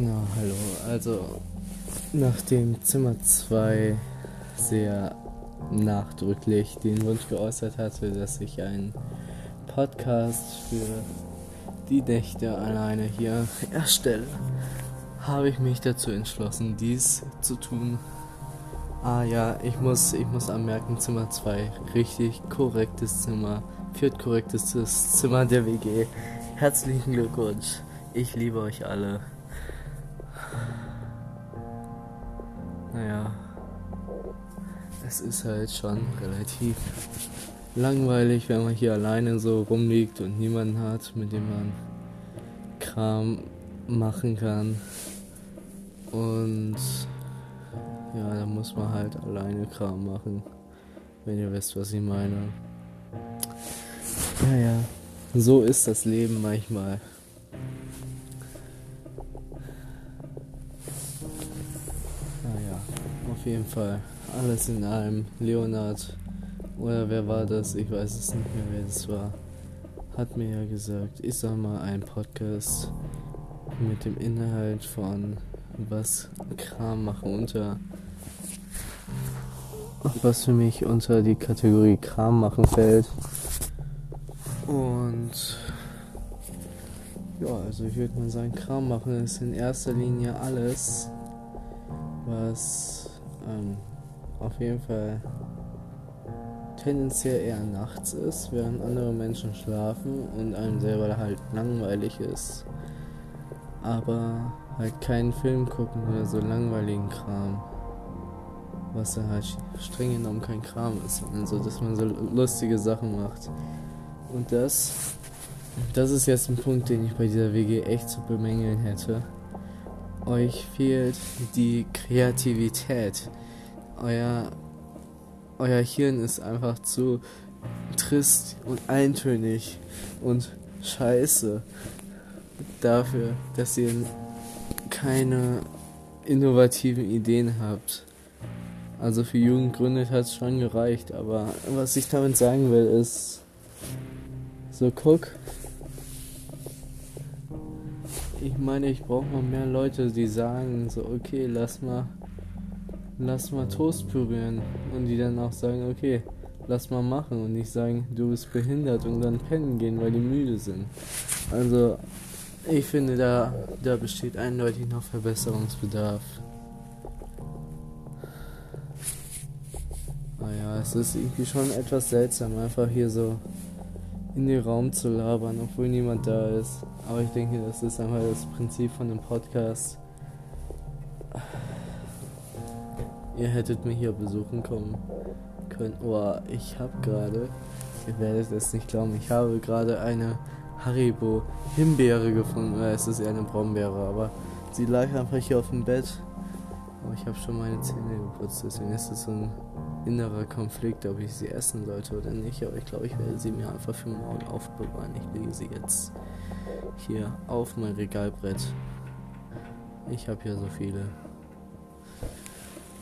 Na, hallo. Also, nachdem Zimmer 2 sehr nachdrücklich den Wunsch geäußert hatte, dass ich einen Podcast für die Nächte alleine hier erstelle, habe ich mich dazu entschlossen, dies zu tun. Ah ja, ich muss, ich muss anmerken, Zimmer 2, richtig korrektes Zimmer, viertkorrektestes Zimmer der WG. Herzlichen Glückwunsch. Ich liebe euch alle. Es ist halt schon relativ langweilig, wenn man hier alleine so rumliegt und niemanden hat, mit dem man Kram machen kann. Und ja, da muss man halt alleine Kram machen, wenn ihr wisst, was ich meine. Naja, so ist das Leben manchmal. auf jeden Fall. Alles in allem. Leonard, oder wer war das? Ich weiß es nicht mehr, wer das war. Hat mir ja gesagt, ich soll mal einen Podcast mit dem Inhalt von was Kram machen unter. Was für mich unter die Kategorie Kram machen fällt. Und ja, also ich würde mal sagen, Kram machen ist in erster Linie alles, was ähm, auf jeden Fall tendenziell eher nachts ist, während andere Menschen schlafen und einem selber halt langweilig ist. Aber halt keinen Film gucken oder so langweiligen Kram. Was dann halt streng genommen kein Kram ist, sondern so, dass man so lustige Sachen macht. Und das, das ist jetzt ein Punkt, den ich bei dieser WG echt zu bemängeln hätte. Euch fehlt die Kreativität. Euer, euer Hirn ist einfach zu trist und eintönig und scheiße dafür, dass ihr keine innovativen Ideen habt. Also für Jugend gründet hat es schon gereicht, aber was ich damit sagen will ist, so guck, ich meine, ich brauche mal mehr Leute, die sagen so, okay, lass mal, lass mal Toast pürieren. Und die dann auch sagen, okay, lass mal machen. Und nicht sagen, du bist behindert und dann pennen gehen, weil die müde sind. Also, ich finde, da, da besteht eindeutig noch Verbesserungsbedarf. Naja, es ist irgendwie schon etwas seltsam, einfach hier so in den Raum zu labern, obwohl niemand da ist. Aber ich denke, das ist einfach das Prinzip von dem Podcast. Ihr hättet mich hier besuchen kommen können. Oh, ich habe gerade, ihr werdet es nicht glauben, ich habe gerade eine Haribo Himbeere gefunden. Oder es ist eher eine Brombeere, aber sie lag einfach hier auf dem Bett. Aber ich habe schon meine Zähne geputzt, deswegen ist es so ein innerer Konflikt, ob ich sie essen sollte oder nicht. Aber ich glaube, ich werde sie mir einfach für morgen aufbewahren. Ich lege sie jetzt hier auf mein Regalbrett. Ich habe ja so viele.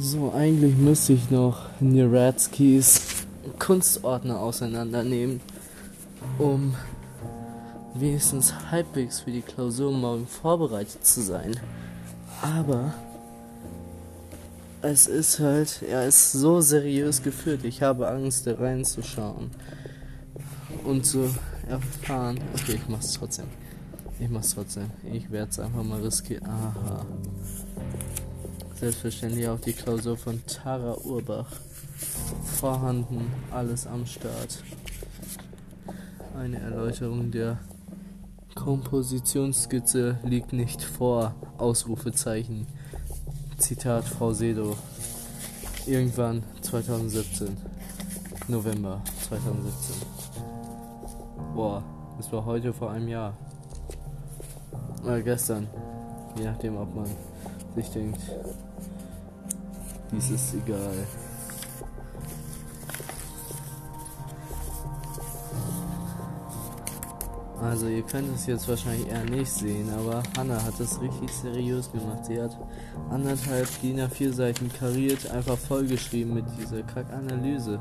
So, eigentlich müsste ich noch Niratskis Kunstordner auseinandernehmen, um wenigstens halbwegs für die Klausur morgen vorbereitet zu sein. Aber es ist halt, er ist so seriös geführt. Ich habe Angst, da reinzuschauen und zu erfahren. Okay, ich mach's trotzdem. Ich mach's trotzdem. Ich werde es einfach mal riskieren. Aha. Selbstverständlich auch die Klausur von Tara Urbach. Vorhanden, alles am Start. Eine Erläuterung der Kompositionsskizze liegt nicht vor. Ausrufezeichen. Zitat Frau Sedo. Irgendwann 2017. November 2017. Boah, das war heute vor einem Jahr. Oder gestern. Je nachdem, ob man sich denkt, dies ist egal. Also ihr könnt es jetzt wahrscheinlich eher nicht sehen, aber Hannah hat das richtig seriös gemacht. Sie hat anderthalb DIN A4 Seiten kariert, einfach vollgeschrieben mit dieser Kackanalyse.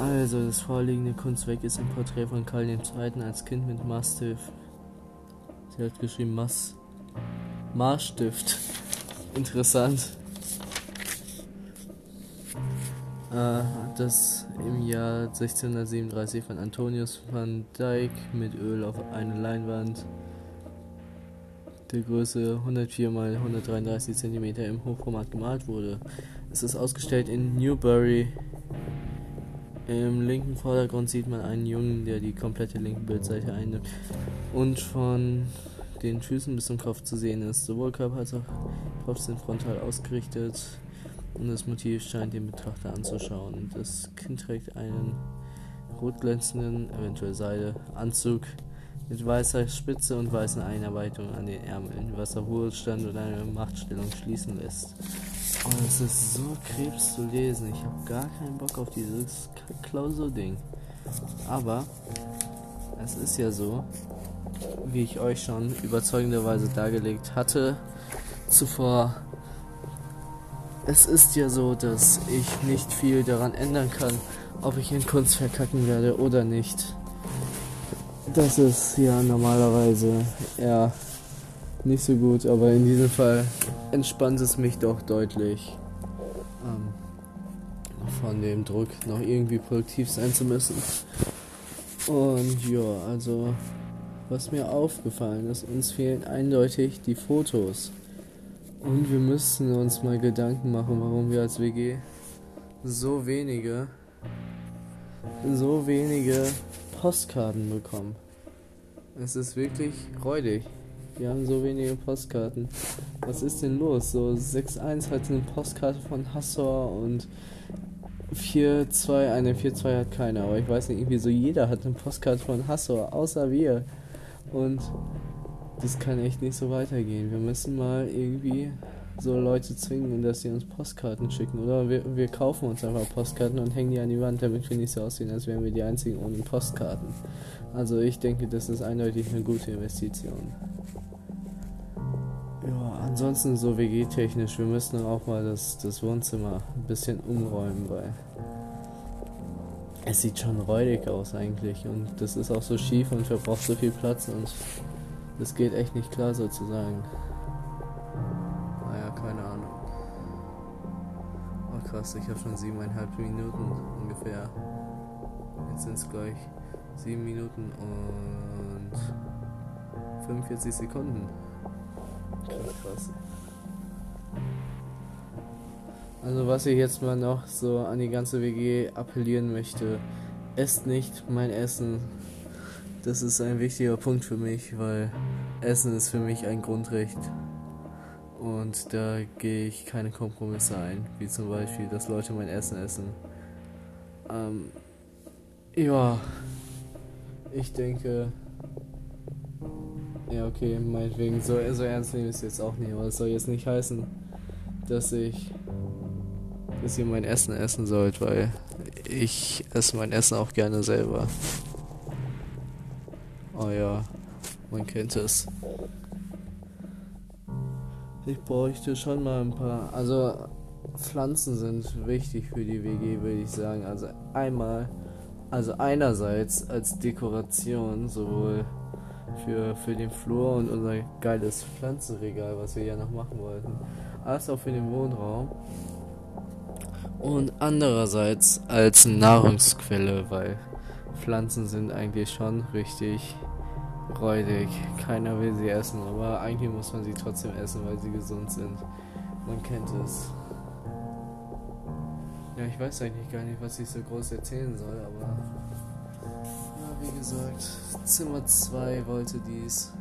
Also das vorliegende Kunstwerk ist ein Porträt von Karl II. als Kind mit Mastiff. Sie hat geschrieben Mas Maßstift. Interessant. Äh, das im Jahr 1637 von Antonius van Dyck mit Öl auf eine Leinwand der Größe 104 x 133 cm im Hochformat gemalt wurde. Es ist ausgestellt in Newbury. Im linken Vordergrund sieht man einen Jungen, der die komplette linke Bildseite einnimmt und von den Füßen bis zum Kopf zu sehen ist. Sowohl Körper als auch Kopf sind frontal ausgerichtet und das Motiv scheint den Betrachter anzuschauen. Das Kind trägt einen rot glänzenden, eventuell Seide, Anzug mit weißer Spitze und weißen Einarbeitungen an den Ärmeln, was auf Ruhestand und eine Machtstellung schließen lässt. Und es ist so krebs zu lesen. Ich habe gar keinen Bock auf dieses Klausur-Ding. Aber es ist ja so, wie ich euch schon überzeugenderweise dargelegt hatte, zuvor. Es ist ja so, dass ich nicht viel daran ändern kann, ob ich in Kunst verkacken werde oder nicht. Das ist ja normalerweise eher nicht so gut, aber in diesem Fall entspannt es mich doch deutlich ähm, von dem Druck, noch irgendwie produktiv sein zu müssen. Und ja, also was mir aufgefallen ist, uns fehlen eindeutig die Fotos. Und wir müssen uns mal Gedanken machen, warum wir als WG so wenige, so wenige Postkarten bekommen. Es ist wirklich räudig. Wir haben so wenige Postkarten. Was ist denn los? So 6.1 hat eine Postkarte von Hassor und 4.2, eine 4.2 hat keine, aber ich weiß nicht, irgendwie so jeder hat eine Postkarte von Hassor, außer wir. Und das kann echt nicht so weitergehen. Wir müssen mal irgendwie so Leute zwingen, dass sie uns Postkarten schicken. Oder wir, wir kaufen uns einfach Postkarten und hängen die an die Wand, damit wir nicht so aussehen, als wären wir die einzigen ohne Postkarten. Also ich denke, das ist eindeutig eine gute Investition. Ja, ansonsten so WG-technisch, wir müssen auch mal das, das Wohnzimmer ein bisschen umräumen, weil es sieht schon räudig aus eigentlich und das ist auch so schief und verbraucht so viel Platz und das geht echt nicht klar sozusagen. Naja, keine Ahnung. Oh krass, ich habe schon siebeneinhalb Minuten ungefähr. Jetzt sind es gleich sieben Minuten und 45 Sekunden. Krass, krass. Also was ich jetzt mal noch so an die ganze WG appellieren möchte, esst nicht mein Essen. Das ist ein wichtiger Punkt für mich, weil Essen ist für mich ein Grundrecht. Und da gehe ich keine Kompromisse ein, wie zum Beispiel, dass Leute mein Essen essen. Ähm, ja, ich denke, ja okay, meinetwegen, so, so ernst nehme ich es jetzt auch nicht, aber es soll jetzt nicht heißen, dass ich dass ihr mein Essen essen sollt, weil ich esse mein Essen auch gerne selber. Oh ja, man kennt es. Ich bräuchte schon mal ein paar. Also Pflanzen sind wichtig für die WG, würde ich sagen. Also einmal, also einerseits als Dekoration, sowohl für, für den Flur und unser geiles Pflanzenregal, was wir ja noch machen wollten, als auch für den Wohnraum und andererseits als Nahrungsquelle, weil Pflanzen sind eigentlich schon richtig räudig. Keiner will sie essen, aber eigentlich muss man sie trotzdem essen, weil sie gesund sind. Man kennt es. Ja, ich weiß eigentlich gar nicht, was ich so groß erzählen soll, aber ja, wie gesagt, Zimmer 2 wollte dies.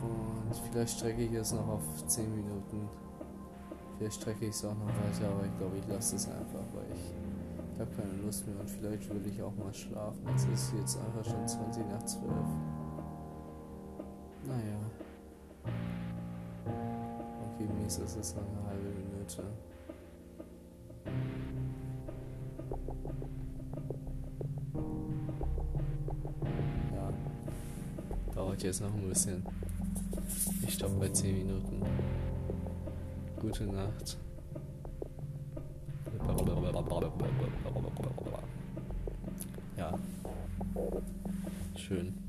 Und vielleicht strecke ich es noch auf 10 Minuten. Vielleicht strecke ich es auch noch weiter, aber ich glaube, ich lasse es einfach, weil ich habe keine Lust mehr und vielleicht würde ich auch mal schlafen. Es ist jetzt einfach schon 20 nach 12. Naja. Okay, mies ist es noch eine halbe Minute. Ja. Dauert jetzt noch ein bisschen. Ich stoppe bei 10 Minuten. Gute Nacht. Ja. Schön.